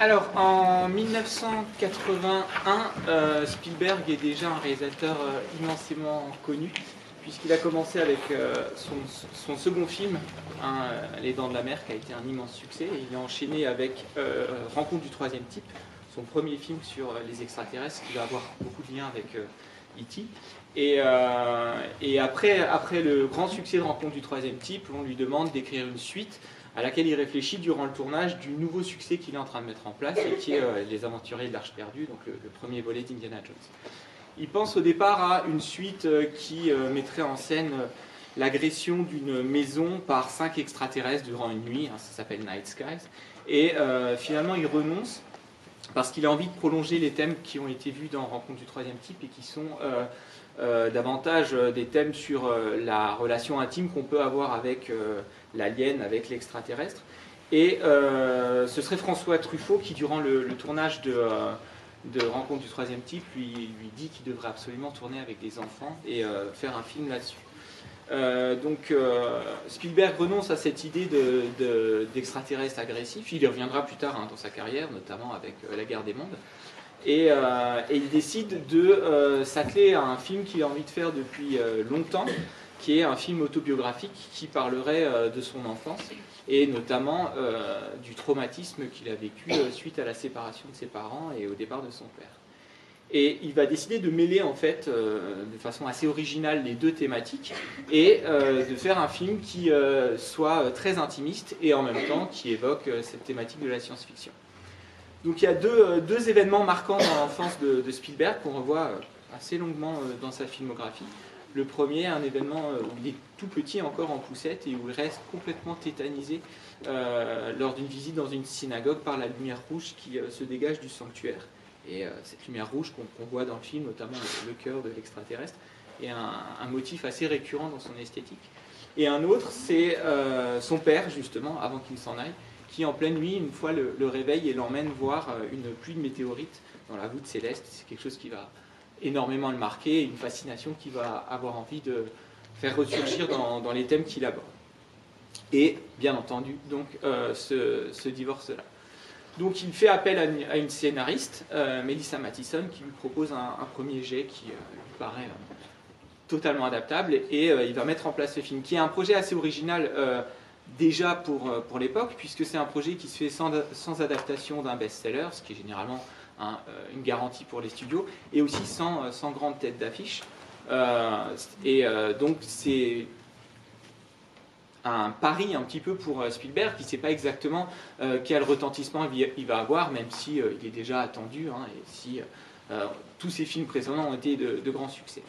Alors, en 1981, euh, Spielberg est déjà un réalisateur euh, immensément connu, puisqu'il a commencé avec euh, son, second film, hein, Les Dents de la Mer, qui a été un immense succès, il a enchaîné avec Rencontre du troisième type, son premier film sur les extraterrestres, qui va avoir beaucoup de liens avec E.T. Et, et après le grand succès de Rencontre du troisième type, on lui demande d'écrire une suite à laquelle il réfléchit durant le tournage du nouveau succès qu'il est en train de mettre en place, et qui est euh, Les Aventuriers de l'Arche perdue, donc le, premier volet d'Indiana Jones. Il pense au départ à une suite euh, qui euh, mettrait en scène l'agression d'une maison par cinq extraterrestres durant une nuit, hein, ça s'appelle Night Skies, et finalement il renonce parce qu'il a envie de prolonger les thèmes qui ont été vus dans Rencontre du troisième type et qui sont davantage des thèmes sur la relation intime qu'on peut avoir avec l'alien avec l'extraterrestre. Et euh, ce serait François Truffaut qui, durant le, tournage de, euh, de, Rencontre du troisième type, lui, dit qu'il devrait absolument tourner avec des enfants et euh, faire un film là-dessus. donc Spielberg renonce à cette idée d'extraterrestre de, agressif. Il y reviendra plus tard hein, dans sa carrière, notamment avec La guerre des mondes. Et il décide de s'atteler à un film qu'il a envie de faire depuis longtemps, qui est un film autobiographique qui parlerait euh, de son enfance et notamment euh, du traumatisme qu'il a vécu euh, suite à la séparation de ses parents et au départ de son père. Et il va décider de mêler en fait de façon assez originale les deux thématiques et de faire un film qui soit très intimiste et en même temps qui évoque cette thématique de la science-fiction. Donc il y a deux, deux événements marquants dans l'enfance de, de Spielberg qu'on revoit assez longuement dans sa filmographie. Le premier, un événement euh, où il est tout petit encore en poussette et où il reste complètement tétanisé euh, lors d'une visite dans une synagogue par la lumière rouge qui euh, se dégage du sanctuaire. Et cette lumière rouge qu'on voit dans le film, notamment le, cœur de l'extraterrestre, est un, motif assez récurrent dans son esthétique. Et un autre, c'est son père, justement, avant qu'il s'en aille, qui en pleine nuit, une fois le, le réveille et l'emmène voir une pluie de météorites dans la voûte céleste. C'est quelque chose qui va énormément le marquer, une fascination qui va avoir envie de faire ressurgir dans, les thèmes qu'il aborde. Et bien entendu, donc, euh, ce, divorce-là. Donc il fait appel à une, scénariste, euh, Melissa Mattison, qui lui propose un, premier jet qui euh, lui paraît totalement adaptable, et il va mettre en place ce film, qui est un projet assez original déjà pour, pour l'époque, puisque c'est un projet qui se fait sans adaptation d'un best-seller, ce qui est généralement Hein, euh, une garantie pour les studios, et aussi sans, euh, sans grande tête d'affiche. Euh, et donc c'est un pari un petit peu pour Spielberg qui ne sait pas exactement quel retentissement il va avoir, même si il est déjà attendu hein, et si tous ses films précédents ont été de grands succès.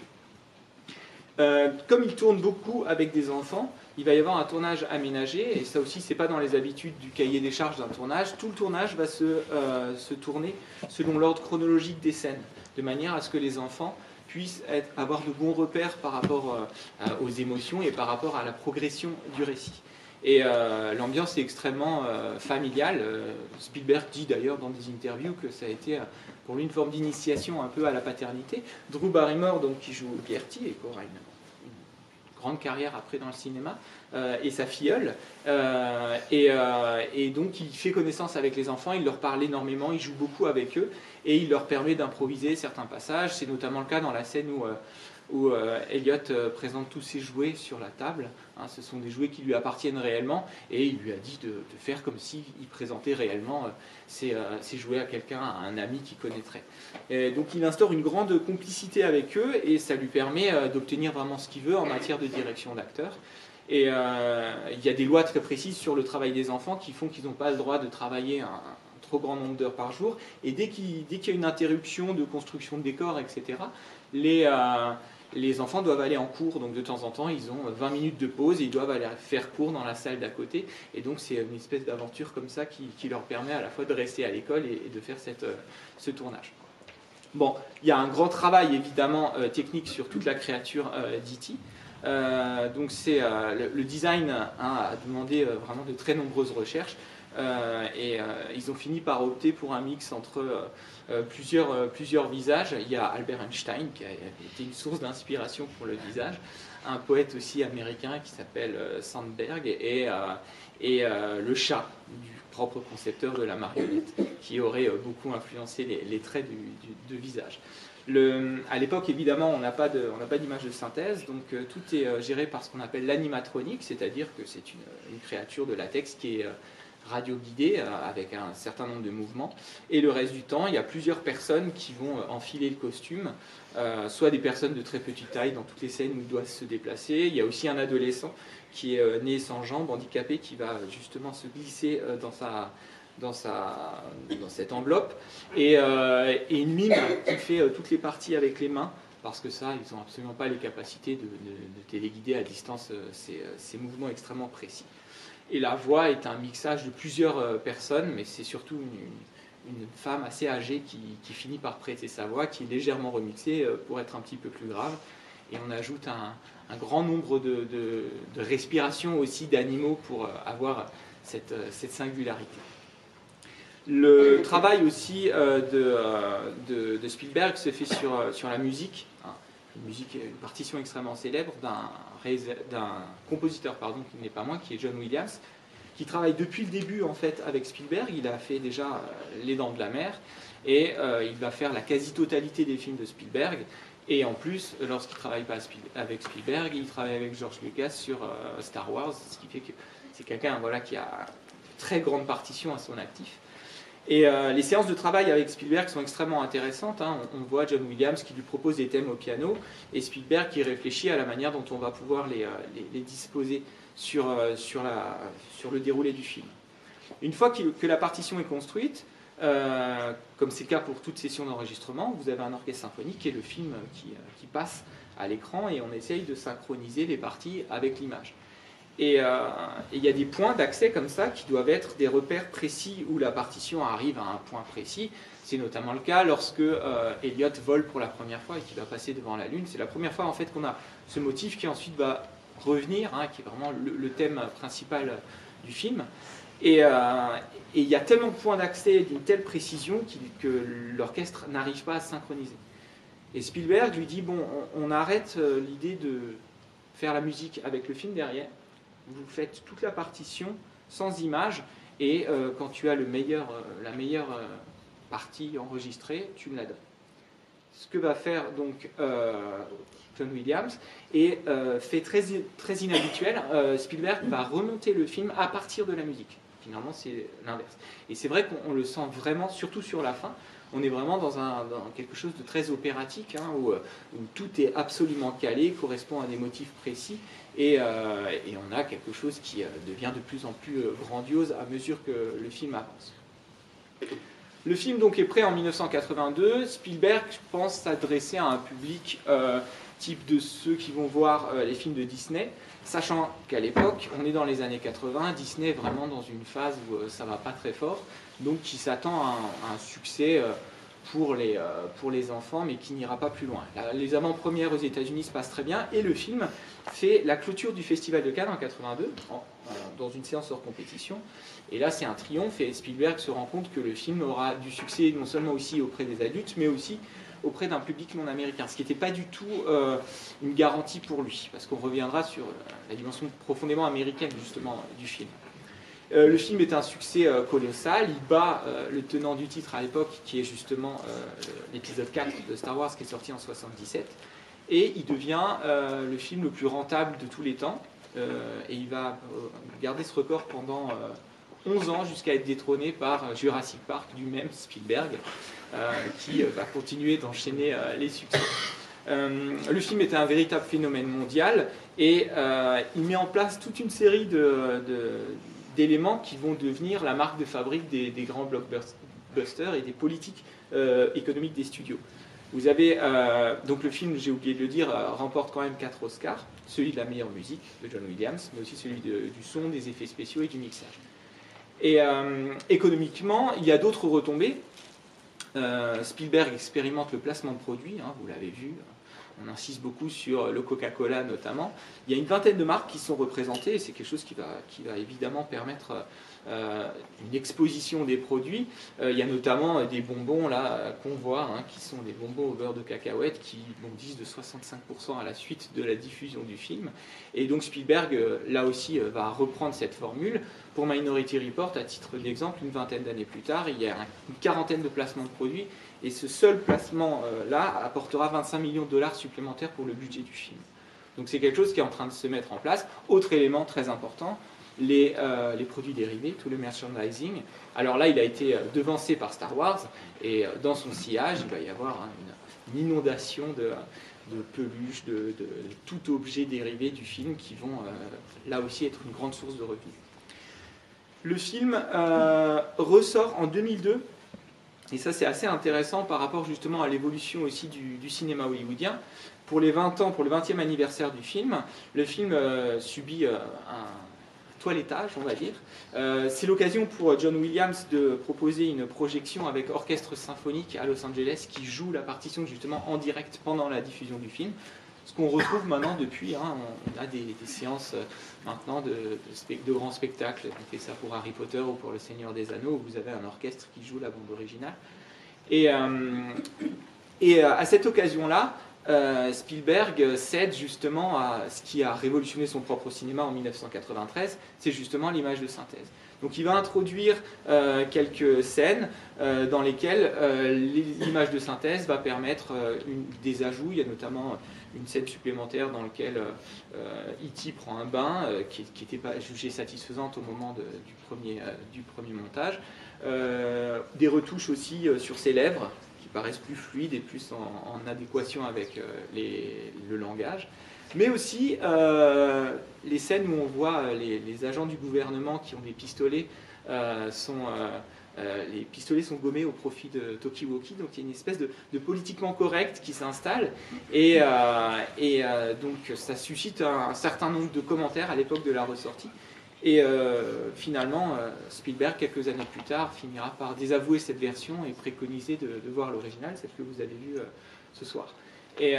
comme il tourne beaucoup avec des enfants, il va y avoir un tournage aménagé, et ça aussi, c'est pas dans les habitudes du cahier des charges d'un tournage. Tout le tournage va se, euh, tourner selon l'ordre chronologique des scènes, de manière à ce que les enfants puissent avoir de bons repères par rapport euh, aux émotions et par rapport à la progression du récit. Et euh, l'ambiance est extrêmement familiale. Spielberg dit d'ailleurs dans des interviews que ça a été pour lui une forme d'initiation un peu à la paternité. Drew Barrymore, qui joue Gertie et Coraline grande carrière après dans le cinéma, euh, et sa filleule. Euh, euh, et, donc il fait connaissance avec les enfants, il leur parle énormément, il joue beaucoup avec eux, et il leur permet d'improviser certains passages. C'est notamment le cas dans la scène où où euh, Elliot euh, présente tous ses jouets sur la table. Hein, ce sont des jouets qui lui appartiennent réellement et il lui a dit de, faire comme s'il présentait réellement euh, ses, jouets à quelqu'un, à un ami qu'il connaîtrait. donc il instaure une grande complicité avec eux et ça lui permet d'obtenir vraiment ce qu'il veut en matière de direction d'acteur. Et il y a des lois très précises sur le travail des enfants qui font qu'ils n'ont pas le droit de travailler un, trop grand nombre d'heures par jour. Et dès qu'il y a une interruption de construction de décors, etc., les, les enfants doivent aller en cours, donc de temps en temps, ils ont 20 minutes de pause ils doivent aller faire cours dans la salle d'à côté. Et donc, c'est une espèce d'aventure comme ça qui, leur permet à la fois de rester à l'école et, de faire cette, euh, ce tournage. Bon, il y a un grand travail évidemment euh, technique sur toute la créature euh, d'E.T. donc, c'est le, design hein, a demandé vraiment de très nombreuses recherches. Et ils ont fini par opter pour un mix entre euh, plusieurs, euh, plusieurs visages. Il y a Albert Einstein qui a été une source d'inspiration pour le visage, un poète aussi américain qui s'appelle euh, Sandberg et, et le chat du propre concepteur de la marionnette, qui aurait beaucoup influencé les, traits de visage. Le, à l'époque, évidemment, on n'a pas d'image de, synthèse, donc tout est géré par ce qu'on appelle l'animatronique, c'est-à-dire que c'est une, créature de latex qui est radio guidée euh, avec un certain nombre de mouvements. Et le reste du temps, il y a plusieurs personnes qui vont euh, enfiler le costume, euh, soit des personnes de très petite taille dans toutes les scènes où ils doivent se déplacer. Il y a aussi un adolescent qui est né sans jambes, handicapé, qui va justement se glisser dans cette enveloppe, et, une mime qui fait toutes les parties avec les mains, parce que ça, ils n'ont absolument pas les capacités de, téléguider à distance ces mouvements extrêmement précis. Et la voix est un mixage de plusieurs euh, personnes, mais c'est surtout une, femme assez âgée qui, finit par prêter sa voix, qui est légèrement remixée euh, pour être un petit peu plus grave. Et on ajoute un, grand nombre de, respirations aussi d'animaux pour euh, avoir cette, singularité. Le travail aussi de, Spielberg se fait sur, sur la musique. Une partition extrêmement célèbre d'un d'un compositeur pardon, qui n'est pas moi, qui est John Williams, qui travaille depuis le début en fait avec Spielberg. Il a fait déjà euh, Les Dents de la Mer et euh, il va faire la quasi-totalité des films de Spielberg. Et en plus, lorsqu'il travaille pas avec Spielberg, il travaille avec George Lucas sur euh, Star Wars, ce qui fait que c'est quelqu'un voilà, qui a une très grande partition à son actif. Euh, les séances de travail avec Spielberg sont extrêmement intéressantes. Hein. On, voit John Williams qui lui propose des thèmes au piano et Spielberg qui réfléchit à la manière dont on va pouvoir les, euh, disposer sur, euh, sur, le déroulé du film. Une fois que la partition est construite, comme c'est le cas pour toute session d'enregistrement, vous avez un orchestre symphonique et le film qui, qui passe à l'écran et on essaye de synchroniser les parties avec l'image. Euh, et il y a des points d'accès comme ça qui doivent être des repères précis où la partition arrive à un point précis. C'est notamment le cas lorsque euh, Elliot vole pour la première fois et qu'il va passer devant la Lune. C'est la première fois en fait qu'on a ce motif qui ensuite va revenir, hein, qui est vraiment le, thème principal du film. Euh, et, il y a tellement de points d'accès d'une telle précision que l'orchestre n'arrive pas à synchroniser. Et Spielberg lui dit bon, on arrête l'idée de faire la musique avec le film derrière vous faites toute la partition sans image, et euh, quand tu as le meilleur, euh, la meilleure euh, partie enregistrée, tu me la donnes. Ce que va faire donc John Williams, et fait très, très inhabituel, Spielberg va remonter le film à partir de la musique. Finalement, c'est l'inverse. Et c'est vrai qu'on le sent vraiment, surtout sur la fin, on est vraiment dans, quelque chose de très opératique, hein, où, tout est absolument calé, correspond à des motifs précis, euh, et, on a quelque chose qui euh, devient de plus en plus euh, grandiose à mesure que le film avance. Le film donc est prêt en 1982. Spielberg, pense, s'adresser à un public type de ceux qui vont voir les films de Disney, sachant qu'à l'époque, on est dans les années 80, Disney est vraiment dans une phase où ça va pas très fort, donc qui s'attend à, un succès pour les, euh, pour les enfants, mais qui n'ira pas plus loin. Les avant-premières aux États-Unis se passent très bien, et le film fait la clôture du Festival de Cannes en 82, dans une séance hors compétition. Et là, c'est un triomphe, et Spielberg se rend compte que le film aura du succès non seulement aussi auprès des adultes, mais aussi auprès d'un public non américain, ce qui n'était pas du tout euh, une garantie pour lui, parce qu'on reviendra sur la dimension profondément américaine justement du film. Euh, le film est un succès euh, colossal. Il bat euh, le tenant du titre à l'époque, qui est justement l'épisode 4 de Star Wars, qui est sorti en 77. Et il devient le film le plus rentable de tous les temps. et il va garder ce record pendant 11 ans jusqu'à être détrôné par Jurassic Park du même Spielberg, qui va continuer d'enchaîner les succès. le film est un véritable phénomène mondial et il met en place toute une série d'éléments qui vont devenir la marque de fabrique des, grands blockbusters et des politiques euh, économiques des studios. Vous avez euh, donc le film, j'ai oublié de le dire, euh, remporte quand même 4 Oscars, celui de la meilleure musique de John Williams, mais aussi celui du son, des effets spéciaux et du mixage. Et économiquement, il y a d'autres retombées. Spielberg expérimente le placement de produits, hein, vous l'avez vu, on insiste beaucoup sur le Coca-Cola notamment. Il y a une vingtaine de marques qui sont représentées et c'est quelque chose qui va, qui va évidemment permettre euh, une exposition des produits. Euh, il y a notamment des bonbons là qu'on voit, hein, qui sont des bonbons au beurre de cacahuète qui bondissent de 65% à la suite de la diffusion du film. Et donc Spielberg, euh, là aussi, va reprendre cette formule pour Minority Report, à titre d'exemple, une vingtaine d'années plus tard, il y a une quarantaine de placements de produits, et ce seul placement-là apportera 25 millions de dollars supplémentaires pour le budget du film. Donc c'est quelque chose qui est en train de se mettre en place. Autre élément très important, les, les, produits dérivés, tout le merchandising. Alors là, il a été devancé par Star Wars, et dans son sillage, il va y avoir hein, une, inondation de, peluches, de, tout objet dérivé du film qui vont euh, là aussi être une grande source de revenus. Le film euh, ressort en 2002, et ça c'est assez intéressant par rapport justement à l'évolution aussi du, cinéma hollywoodien. Pour les 20 ans, pour le 20e anniversaire du film, le film euh, subit un toilettage, on va dire. Euh, c'est l'occasion pour John Williams de proposer une projection avec orchestre symphonique à Los Angeles qui joue la partition justement en direct pendant la diffusion du film. Ce qu'on retrouve maintenant depuis, hein, on a des, séances euh, maintenant de, grands spectacles. On fait ça pour Harry Potter ou pour Le Seigneur des Anneaux, où vous avez un orchestre qui joue la bande originale. Et, euh, et à cette occasion-là, euh, Spielberg cède justement à ce qui a révolutionné son propre cinéma en 1993, c'est justement l'image de synthèse. Donc il va introduire euh, quelques scènes euh, dans lesquelles l'image de synthèse va permettre des ajouts. Il y a notamment une scène supplémentaire dans laquelle E.T. prend un bain qui n'était pas jugée satisfaisante au moment du premier montage. des retouches aussi sur ses lèvres paraissent plus fluides et plus en, adéquation avec euh, le langage. Mais aussi euh, les scènes où on voit euh, les, agents du gouvernement qui ont des pistolets sont les pistolets sont gommés au profit de Tokiwoki, donc il y a une espèce de, politiquement correct qui s'installe, et donc ça suscite un, certain nombre de commentaires à l'époque de la ressortie. Et euh, finalement, euh, Spielberg, quelques années plus tard, finira par désavouer cette version et préconiser de, voir l'original, celle que vous avez vue euh, ce soir. Et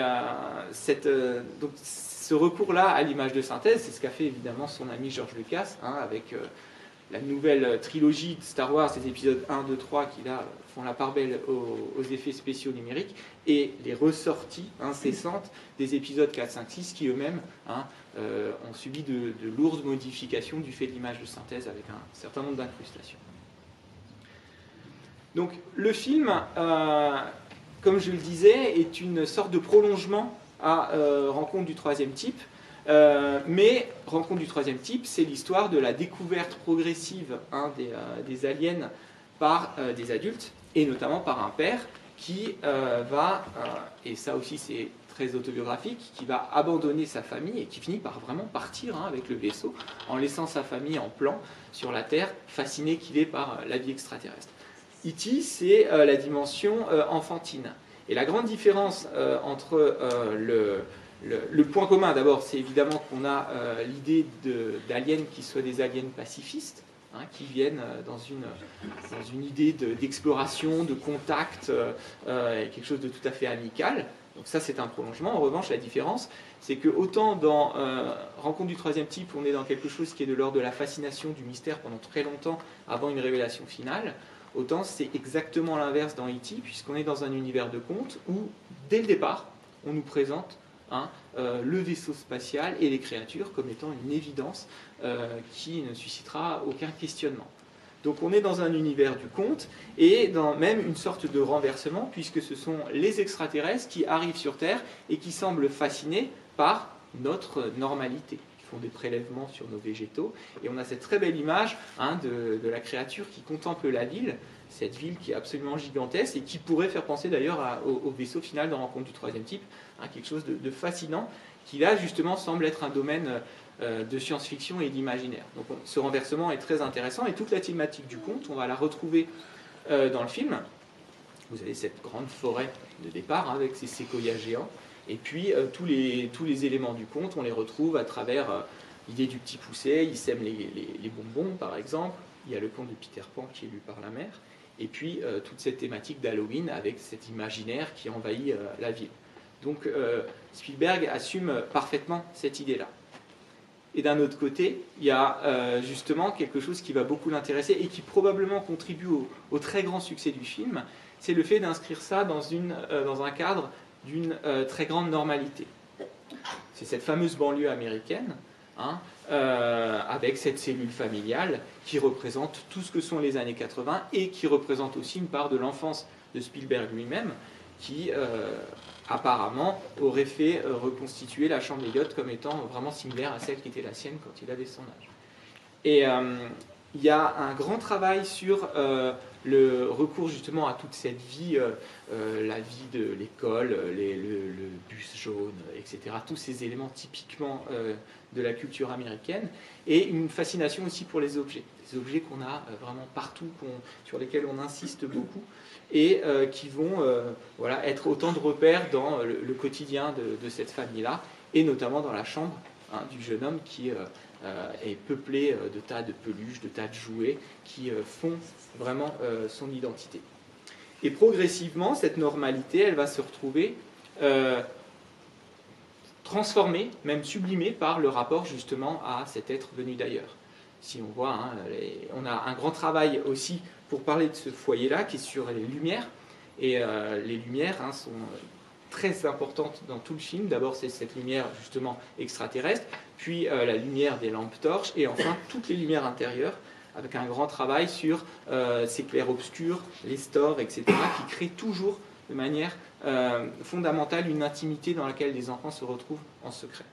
donc, ce recours-là à l'image de synthèse, c'est ce qu'a fait évidemment son ami George Lucas, hein, avec la nouvelle trilogie de Star Wars, les épisodes 1, 2, 3, qui là font la part belle aux, effets spéciaux numériques, et les ressorties incessantes des épisodes 4, 5, 6, qui eux-mêmes hein, euh, ont subi de, lourdes modifications du fait de l'image de synthèse avec un certain nombre d'incrustations. Donc le film, euh, comme je le disais, est une sorte de prolongement à euh, Rencontre du troisième type, mais Rencontre du troisième type, c'est l'histoire de la découverte progressive hein, des, aliens par des adultes, et notamment par un père qui va, et ça aussi c'est autobiographique, qui va abandonner sa famille et qui finit par vraiment partir hein, avec le vaisseau en laissant sa famille en plan sur la Terre, fasciné qu'il est par euh, la vie extraterrestre. E.T., c'est euh, la dimension euh, enfantine. Et la grande différence entre le, le, point commun, d'abord, c'est évidemment qu'on a l'idée d'aliens qui soient des aliens pacifistes, Hein, qui viennent dans une, dans une idée d'exploration, de, contact, quelque chose de tout à fait amical. Donc ça, c'est un prolongement. En revanche, la différence, c'est que autant dans euh, Rencontre du troisième type, on est dans quelque chose qui est de l'ordre de la fascination, du mystère pendant très longtemps avant une révélation finale, autant c'est exactement l'inverse dans E.T., puisqu'on est dans un univers de contes où, dès le départ, on nous présente hein, euh, le vaisseau spatial et les créatures comme étant une évidence euh, qui ne suscitera aucun questionnement. Donc on est dans un univers du conte et dans même une sorte de renversement puisque ce sont les extraterrestres qui arrivent sur Terre et qui semblent fascinés par notre normalité. Font des prélèvements sur nos végétaux et on a cette très belle image hein, de, la créature qui contemple la ville, cette ville qui est absolument gigantesque et qui pourrait faire penser d'ailleurs au, vaisseau final dans Rencontre du troisième type, hein, quelque chose de, de fascinant qui là justement semble être un domaine euh, de science-fiction et d'imaginaire. Donc ce renversement est très intéressant et toute la thématique du conte, on va la retrouver euh, dans le film. Vous avez cette grande forêt de départ hein, avec ces séquoias géants. Et puis euh, tous, les, tous les éléments du conte, on les retrouve à travers l'idée du petit poussé, il sème les, bonbons par exemple, il y a le conte de Peter Pan qui est lu par la mère, et puis toute cette thématique d'Halloween avec cet imaginaire qui envahit la ville. Donc Spielberg assume parfaitement cette idée-là. Et d'un autre côté, il y a euh, justement quelque chose qui va beaucoup l'intéresser et qui probablement contribue au, très grand succès du film, c'est le fait d'inscrire ça dans, une, euh, dans, un cadre d'une euh, très grande normalité. C'est cette fameuse banlieue américaine, hein, euh, avec cette cellule familiale qui représente tout ce que sont les années 80 et qui représente aussi une part de l'enfance de Spielberg lui-même, qui euh, apparemment aurait fait reconstituer la chambre d'Eliott comme étant vraiment similaire à celle qui était la sienne quand il avait son âge. Et il y a un grand travail sur le recours justement à toute cette vie, euh, euh, la vie de l'école, euh, le, bus jaune, etc. Tous ces éléments typiquement de la culture américaine. Et une fascination aussi pour les objets. Des objets qu'on a vraiment partout, sur lesquels on insiste beaucoup et qui vont voilà, être autant de repères dans le, quotidien de, cette famille-là, et notamment dans la chambre hein, du jeune homme qui est peuplé euh, de tas de peluches, de tas de jouets qui euh, font vraiment son identité. Et progressivement, cette normalité, elle va se retrouver transformée, même sublimée par le rapport justement à cet être venu d'ailleurs. Si on voit, hein, on a un grand travail aussi pour parler de ce foyer-là qui est sur les lumières. Et les lumières hein, sont très importantes dans tout le film. D'abord, c'est cette lumière justement extraterrestre, puis euh, la lumière des lampes torches, et enfin toutes les lumières intérieures, avec un grand travail sur euh, ces clairs-obscurs, les stores, etc., qui créent toujours de manière euh, fondamentale une intimité dans laquelle les enfants se retrouvent en secret.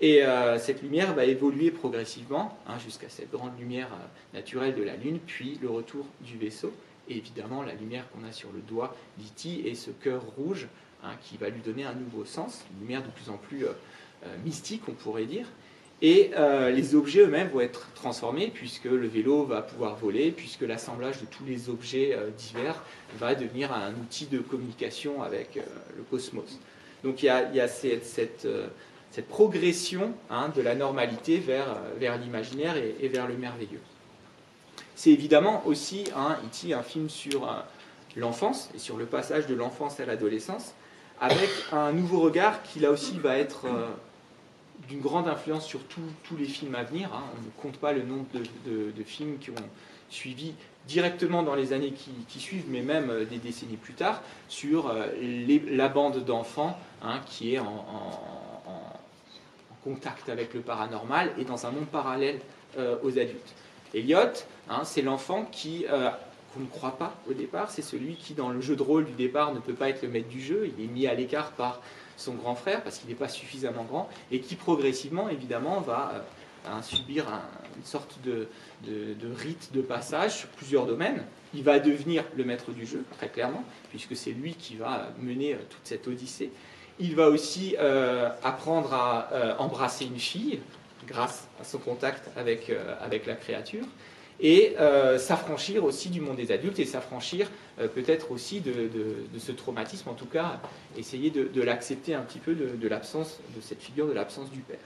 Et cette lumière va évoluer progressivement hein, jusqu'à cette grande lumière naturelle de la Lune, puis le retour du vaisseau, et évidemment la lumière qu'on a sur le doigt d'Iti et ce cœur rouge hein, qui va lui donner un nouveau sens, une lumière de plus en plus euh, mystique, on pourrait dire. Et euh, les objets eux-mêmes vont être transformés puisque le vélo va pouvoir voler, puisque l'assemblage de tous les objets euh, divers va devenir un outil de communication avec le cosmos. Donc il y a, cette, progression hein, de la normalité vers, l'imaginaire et, vers le merveilleux. C'est évidemment aussi hein, un film sur l'enfance et sur le passage de l'enfance à l'adolescence, avec un nouveau regard qui là aussi va être d'une grande influence sur tous les films à venir. Hein. On ne compte pas le nombre de, films qui ont suivi directement dans les années qui, suivent, mais même euh, des décennies plus tard, sur euh, la bande d'enfants hein, qui est en, contact avec le paranormal et dans un monde parallèle euh, aux adultes. Elliot, hein, c'est l'enfant qui qu'on ne croit pas au départ, c'est celui qui, dans le jeu de rôle du départ, ne peut pas être le maître du jeu, il est mis à l'écart par son grand frère parce qu'il n'est pas suffisamment grand et qui progressivement évidemment va euh, subir une sorte de, rite de passage sur plusieurs domaines. Il va devenir le maître du jeu, très clairement, puisque c'est lui qui va mener euh, toute cette odyssée. Il va aussi euh, apprendre à embrasser une fille grâce à son contact avec, avec la créature et euh, s'affranchir aussi du monde des adultes et s'affranchir euh, peut-être aussi de, ce traumatisme, en tout cas essayer de, l'accepter un petit peu de, l'absence de cette figure, de l'absence du père.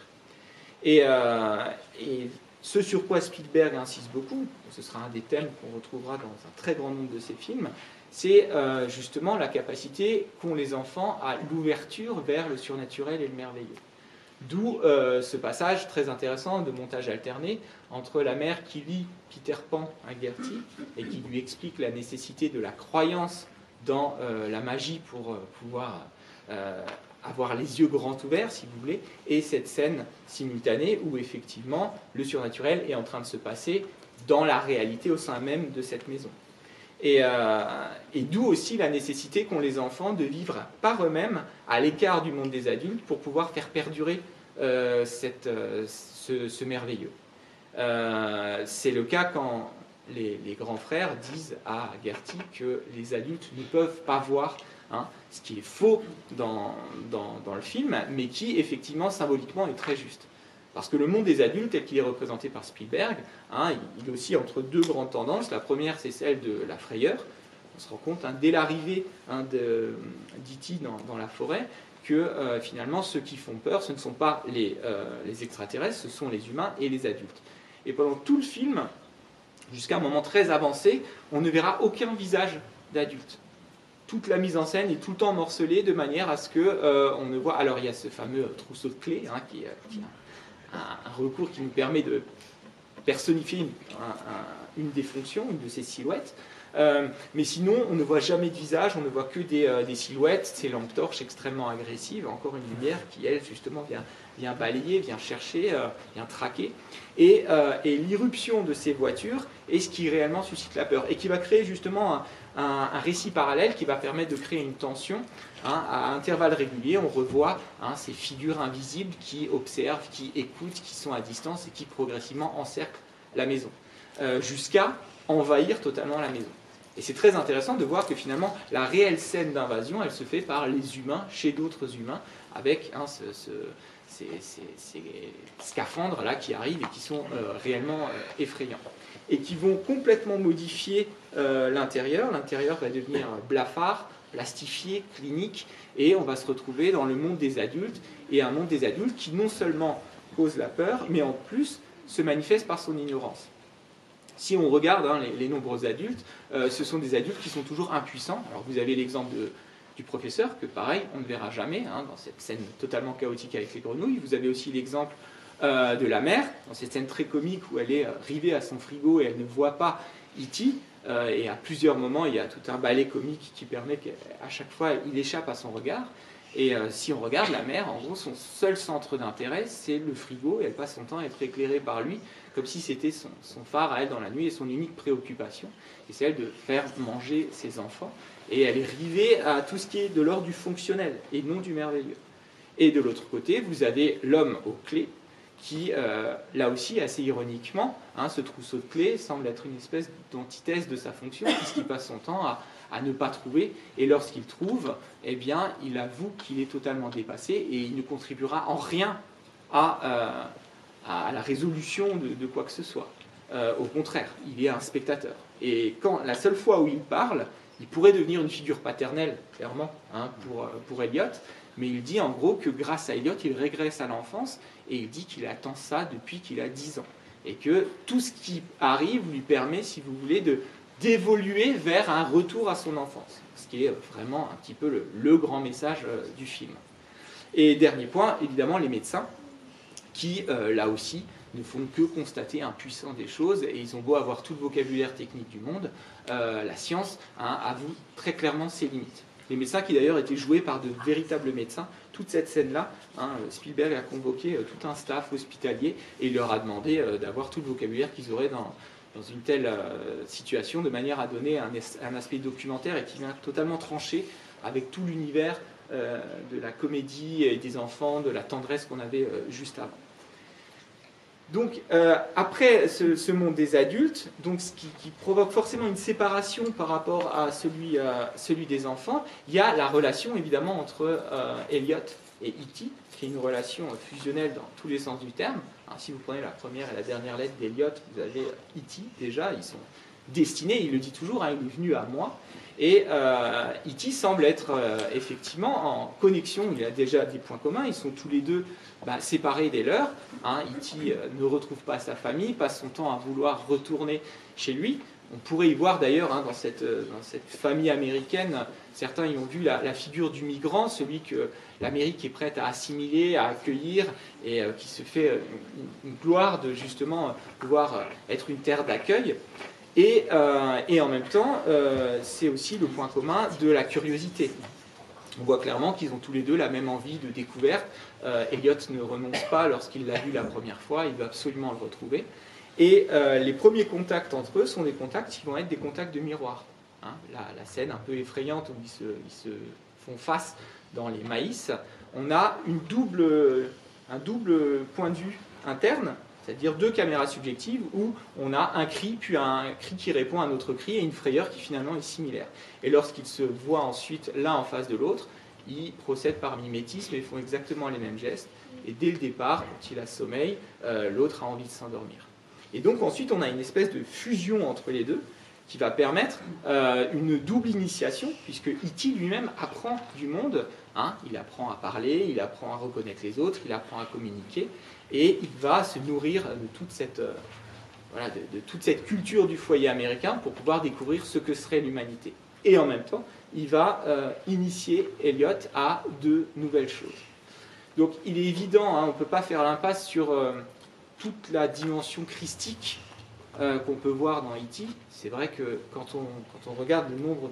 Euh, et, ce sur quoi Spielberg insiste beaucoup, ce sera un des thèmes qu'on retrouvera dans un très grand nombre de ses films, c'est justement la capacité qu'ont les enfants à l'ouverture vers le surnaturel et le merveilleux. D'où euh, ce passage très intéressant de montage alterné entre la mère qui lit Peter Pan à Gertie et qui lui explique la nécessité de la croyance dans euh, la magie pour euh, pouvoir avoir les yeux grands ouverts, si vous voulez, et cette scène simultanée où effectivement le surnaturel est en train de se passer dans la réalité au sein même de cette maison. Et, et d'où aussi la nécessité qu'ont les enfants de vivre par eux-mêmes à l'écart du monde des adultes pour pouvoir faire perdurer euh, euh, ce, merveilleux. Euh, c'est le cas quand les, grands frères disent à Gertie que les adultes ne peuvent pas voir, hein, ce qui est faux dans, le film, mais qui effectivement symboliquement est très juste. Parce que le monde des adultes, tel qu'il est représenté par Spielberg, hein, il aussi entre deux grandes tendances. La première, c'est celle de la frayeur. On se rend compte, hein, dès l'arrivée hein, d'E.T. Dans, la forêt, que euh, finalement ceux qui font peur, ce ne sont pas euh, les, extraterrestres, ce sont les humains et les adultes. Et pendant tout le film, jusqu'à un moment très avancé, on ne verra aucun visage d'adulte. Toute la mise en scène est tout le temps morcelée de manière à ce que euh, on ne voit. Alors il y a ce fameux trousseau de clés hein, qui, un, recours qui nous permet de personnifier une des fonctions, une de ces silhouettes. Euh, mais sinon, on ne voit jamais de visage, on ne voit que des, euh, silhouettes, ces lampes torches extrêmement agressives, encore une lumière qui, elle, justement, vient vient balayer, vient chercher, vient traquer. Et, l'irruption de ces voitures est ce qui réellement suscite la peur et qui va créer justement un, récit parallèle qui va permettre de créer une tension hein, à intervalles réguliers. On revoit hein, ces figures invisibles qui observent, qui écoutent, qui sont à distance et qui progressivement encerclent la maison, jusqu'à envahir totalement la maison. Et c'est très intéressant de voir que finalement, la réelle scène d'invasion, elle se fait par les humains, chez d'autres humains, avec hein, ces, scaphandres-là qui arrivent et qui sont euh, réellement euh, effrayants. Et qui vont complètement modifier euh, l'intérieur. L'intérieur va devenir blafard, plastifié, clinique, et on va se retrouver dans le monde des adultes, et un monde des adultes qui non seulement cause la peur, mais en plus se manifeste par son ignorance. Si on regarde hein, les, nombreux adultes, ce sont des adultes qui sont toujours impuissants. Alors vous avez l'exemple du professeur, que pareil, on ne verra jamais hein, dans cette scène totalement chaotique avec les grenouilles. Vous avez aussi l'exemple euh, de la mère, dans cette scène très comique où elle est euh, rivée à son frigo et elle ne voit pas E.T. et à plusieurs moments, il y a tout un ballet comique qui permet qu'à chaque fois, il échappe à son regard. Et si on regarde la mère, en gros, son seul centre d'intérêt, c'est le frigo, et elle passe son temps à être éclairée par lui comme si c'était son, phare à elle dans la nuit et son unique préoccupation, et c'est elle de faire manger ses enfants. Et elle est rivée à tout ce qui est de l'ordre du fonctionnel et non du merveilleux. Et de l'autre côté, vous avez l'homme aux clés, qui, euh, là aussi, assez ironiquement, hein, ce trousseau de clés semble être une espèce d'antithèse de sa fonction, puisqu'il passe son temps à, ne pas trouver, et lorsqu'il trouve, eh bien, il avoue qu'il est totalement dépassé, et il ne contribuera en rien à, euh, la résolution de, quoi que ce soit. Euh, au contraire, il est un spectateur. Et quand la seule fois où il parle, il pourrait devenir une figure paternelle, clairement, hein, pour, euh, pour Elliot, mais il dit en gros que grâce à Elliot, il régresse à l'enfance, et il dit qu'il attend ça depuis qu'il a 10 ans. Et que tout ce qui arrive lui permet, si vous voulez, de d'évoluer vers un retour à son enfance. Ce qui est vraiment un petit peu le, grand message euh, du film. Et dernier point, évidemment, les médecins qui, euh, là aussi, ne font que constater impuissant des choses, et ils ont beau avoir tout le vocabulaire technique du monde, euh, la science hein, avoue très clairement ses limites. Les médecins qui d'ailleurs étaient joués par de véritables médecins, toute cette scène-là, hein, Spielberg a convoqué euh, tout un staff hospitalier et il leur a demandé d'avoir tout le vocabulaire qu'ils auraient dans, dans une telle situation, de manière à donner un, un, aspect documentaire et qui vient totalement trancher avec tout l'univers de la comédie et des enfants, de la tendresse qu'on avait juste avant. Donc, euh, après ce, monde des adultes, donc ce qui, provoque forcément une séparation par rapport à celui, euh, celui des enfants, il y a la relation évidemment entre euh, Elliot et E.T., qui est une relation fusionnelle dans tous les sens du terme. si vous prenez la première et la dernière lettre d'Elliot, vous avez E.T. déjà, ils sont destinés, il le dit toujours, hein, il est venu à moi. Et E.T. semble être effectivement en connexion, il a déjà des points communs, ils sont tous les deux bah, séparé des leurs. Hein, E.T. Euh, ne retrouve pas sa famille, passe son temps à vouloir retourner chez lui. On pourrait y voir d'ailleurs hein, dans, cette, euh, dans, cette, famille américaine, certains y ont vu la, figure du migrant, celui que l'Amérique est prête à assimiler, à accueillir, et euh, qui se fait une, gloire de justement pouvoir être une terre d'accueil. Et, et, en même temps, c'est aussi le point commun de la curiosité. On voit clairement qu'ils ont tous les deux la même envie de découverte. Euh, Elliot ne renonce pas lorsqu'il l'a vu la première fois, il veut absolument le retrouver. Et euh, les premiers contacts entre eux sont des contacts qui vont être des contacts de miroir. Hein. la, scène un peu effrayante où ils se, font face dans les maïs, on a un double point de vue interne, c'est-à-dire deux caméras subjectives où on a un cri, puis un cri qui répond à un autre cri et une frayeur qui finalement est similaire. Et lorsqu'ils se voient ensuite l'un en face de l'autre, ils procèdent par mimétisme et font exactement les mêmes gestes. Et dès le départ, quand il a sommeil, euh, l'autre a envie de s'endormir. Et donc ensuite, on a une espèce de fusion entre les deux qui va permettre euh, une double initiation, puisque E.T. lui-même apprend du monde. Hein. il apprend à parler, il apprend à reconnaître les autres, il apprend à communiquer, et il va se nourrir de toute cette, euh, voilà, de toute cette culture du foyer américain pour pouvoir découvrir ce que serait l'humanité. Et en même temps, il va euh, initier Elliot à de nouvelles choses. Donc il est évident, hein, on ne peut pas faire l'impasse sur euh, toute la dimension christique qu'on peut voir dans E.T. C'est vrai que quand on, quand on, regarde le nombre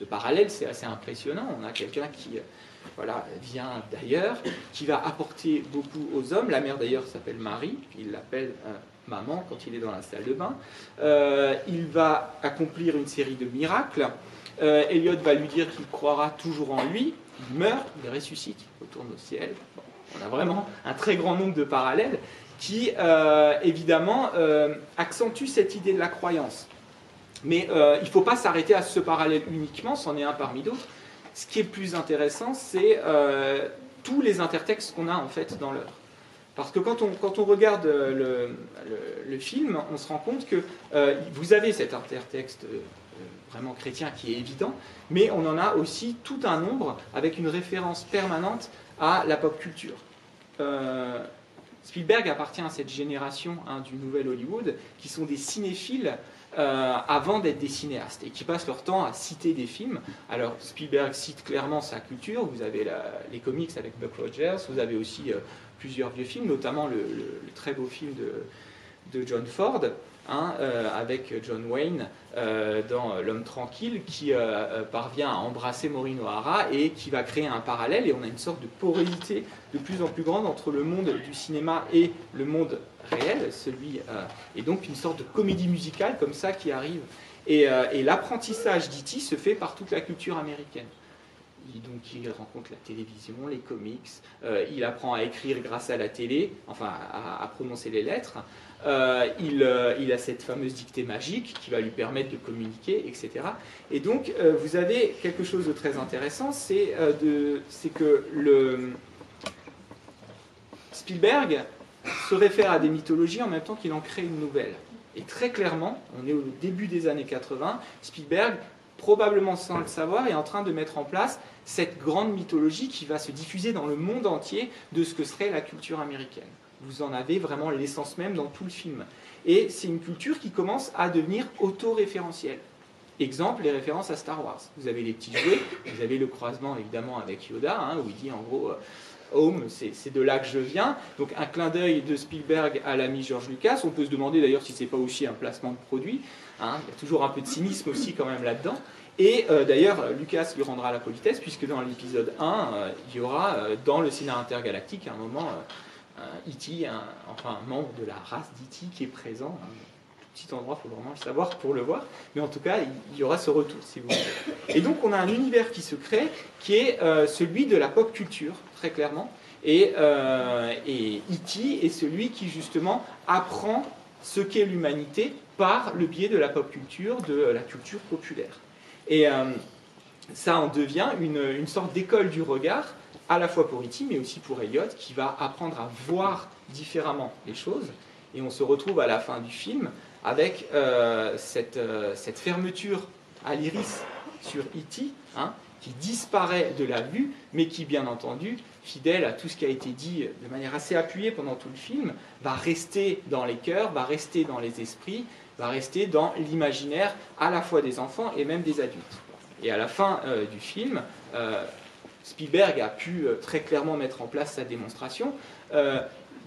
de, parallèles, c'est assez impressionnant. On a quelqu'un qui, voilà, vient d'ailleurs, qui va apporter beaucoup aux hommes. La mère d'ailleurs s'appelle Marie, il l'appelle euh, maman quand il est dans la salle de bain. Euh, il va accomplir une série de miracles. Euh, Elliot va lui dire qu'il croira toujours en lui. Il meurt, il ressuscite, il retourne au ciel. on a vraiment un très grand nombre de parallèles qui, évidemment, accentuent cette idée de la croyance. Mais il ne faut pas s'arrêter à ce parallèle uniquement, c'en est un parmi d'autres ce qui est plus intéressant, c'est euh, tous les intertextes qu'on a en fait dans l'œuvre. Parce que quand on, quand on regarde le, le, film, on se rend compte que euh, vous avez cet intertexte euh, vraiment chrétien qui est évident, mais on en a aussi tout un nombre avec une référence permanente à la pop culture. Spielberg appartient à cette génération hein, du nouvel Hollywood qui sont des cinéphiles euh, avant d'être des cinéastes et qui passent leur temps à citer des films. Alors Spielberg cite clairement sa culture, vous avez les comics avec Buck Rogers, vous avez aussi euh, plusieurs vieux films, notamment le, très beau film de, John Ford, Hein, euh, avec John Wayne dans L'homme tranquille, qui parvient à embrasser Maureen O'Hara et qui va créer un parallèle. Et on a une sorte de porosité de plus en plus grande entre le monde du cinéma et le monde réel, celui, et donc une sorte de comédie musicale comme ça qui arrive. Et, et l'apprentissage d'E.T. se fait par toute la culture américaine. Il, donc il rencontre la télévision, les comics, il apprend à écrire grâce à la télé, enfin à prononcer les lettres. Euh, euh, il, a cette fameuse dictée magique qui va lui permettre de communiquer, etc. Et donc, euh, vous avez quelque chose de très intéressant, c'est que le Spielberg se réfère à des mythologies en même temps qu'il en crée une nouvelle. Et très clairement, on est au début des années 80, Spielberg, probablement sans le savoir, est en train de mettre en place cette grande mythologie qui va se diffuser dans le monde entier de ce que serait la culture américaine vous en avez vraiment l'essence même dans tout le film. Et c'est une culture qui commence à devenir autoréférentielle. Exemple, les références à Star Wars. Vous avez les petits jouets, vous avez le croisement évidemment avec Yoda, hein, où il dit en gros euh, Home, c'est de là que je viens. Donc un clin d'œil de Spielberg à l'ami George Lucas. On peut se demander d'ailleurs si c'est pas aussi un placement de produit. Hein. Il y a toujours un peu de cynisme aussi quand même là-dedans. Et euh, d'ailleurs, Lucas lui rendra la politesse, puisque dans l'épisode 1, euh, il y aura dans le cinéma intergalactique un moment E.T., un, enfin un membre de la race d'E.T. qui est présent. Un petit endroit, il faut vraiment le savoir pour le voir. Mais en tout cas, il y aura ce retour, si vous voulez. Et donc, on a un univers qui se crée, qui est euh, celui de la pop culture, très clairement. Et, euh, et E.T. est celui qui, justement, apprend ce qu'est l'humanité par le biais de la pop culture, de la culture populaire. Et euh, ça en devient une, une sorte d'école du regard à la fois pour E.T., mais aussi pour Elliot, qui va apprendre à voir différemment les choses. Et on se retrouve à la fin du film avec euh, cette, euh, cette, fermeture à l'iris sur E.T., hein, qui disparaît de la vue, mais qui, bien entendu, fidèle à tout ce qui a été dit de manière assez appuyée pendant tout le film, va rester dans les cœurs, va rester dans les esprits, va rester dans l'imaginaire à la fois des enfants et même des adultes. Et à la fin euh, du film, Spielberg a pu euh, très clairement mettre en place sa démonstration. Euh,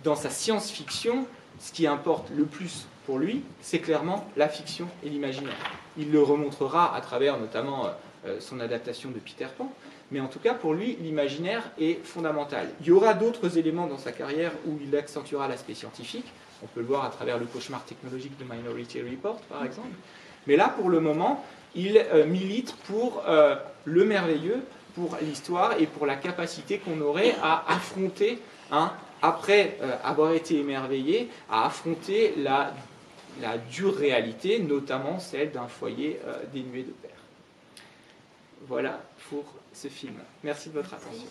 dans sa science-fiction, ce qui importe le plus pour lui, c'est clairement la fiction et l'imaginaire. Il le remontrera à travers notamment euh, son adaptation de Peter Pan, mais en tout cas pour lui, l'imaginaire est fondamental. Il y aura d'autres éléments dans sa carrière où il accentuera l'aspect scientifique. On peut le voir à travers le cauchemar technologique de Minority Report, par exemple. Mais là, pour le moment, il milite pour le merveilleux, pour l'histoire et pour la capacité qu'on aurait à affronter, hein, après euh, avoir été émerveillé, à affronter la, la, dure réalité, notamment celle d'un foyer euh, dénué de père. Voilà pour ce film. Merci de votre attention.